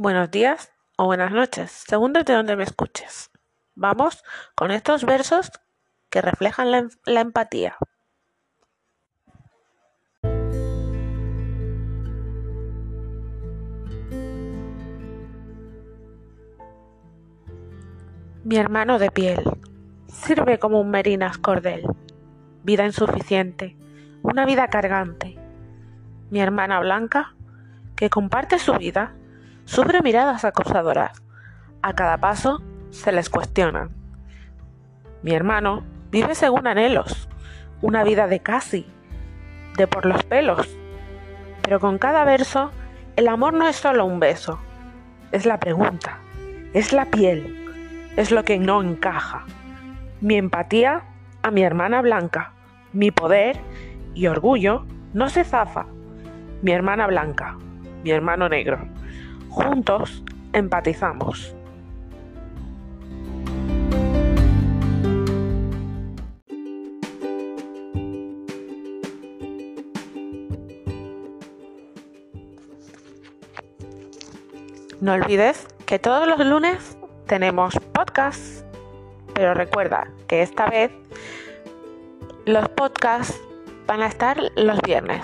Buenos días o buenas noches, según desde donde me escuches. Vamos con estos versos que reflejan la, la empatía. Mi hermano de piel sirve como un merinas cordel, vida insuficiente, una vida cargante. Mi hermana blanca, que comparte su vida, sufre miradas acusadoras. A cada paso se les cuestionan. Mi hermano vive según anhelos, una vida de casi, de por los pelos. Pero con cada verso, el amor no es solo un beso, es la pregunta, es la piel, es lo que no encaja. Mi empatía a mi hermana blanca, mi poder y orgullo no se zafa. Mi hermana blanca, mi hermano negro. Juntos empatizamos. No olvides que todos los lunes tenemos podcast, pero recuerda que esta vez los podcasts van a estar los viernes.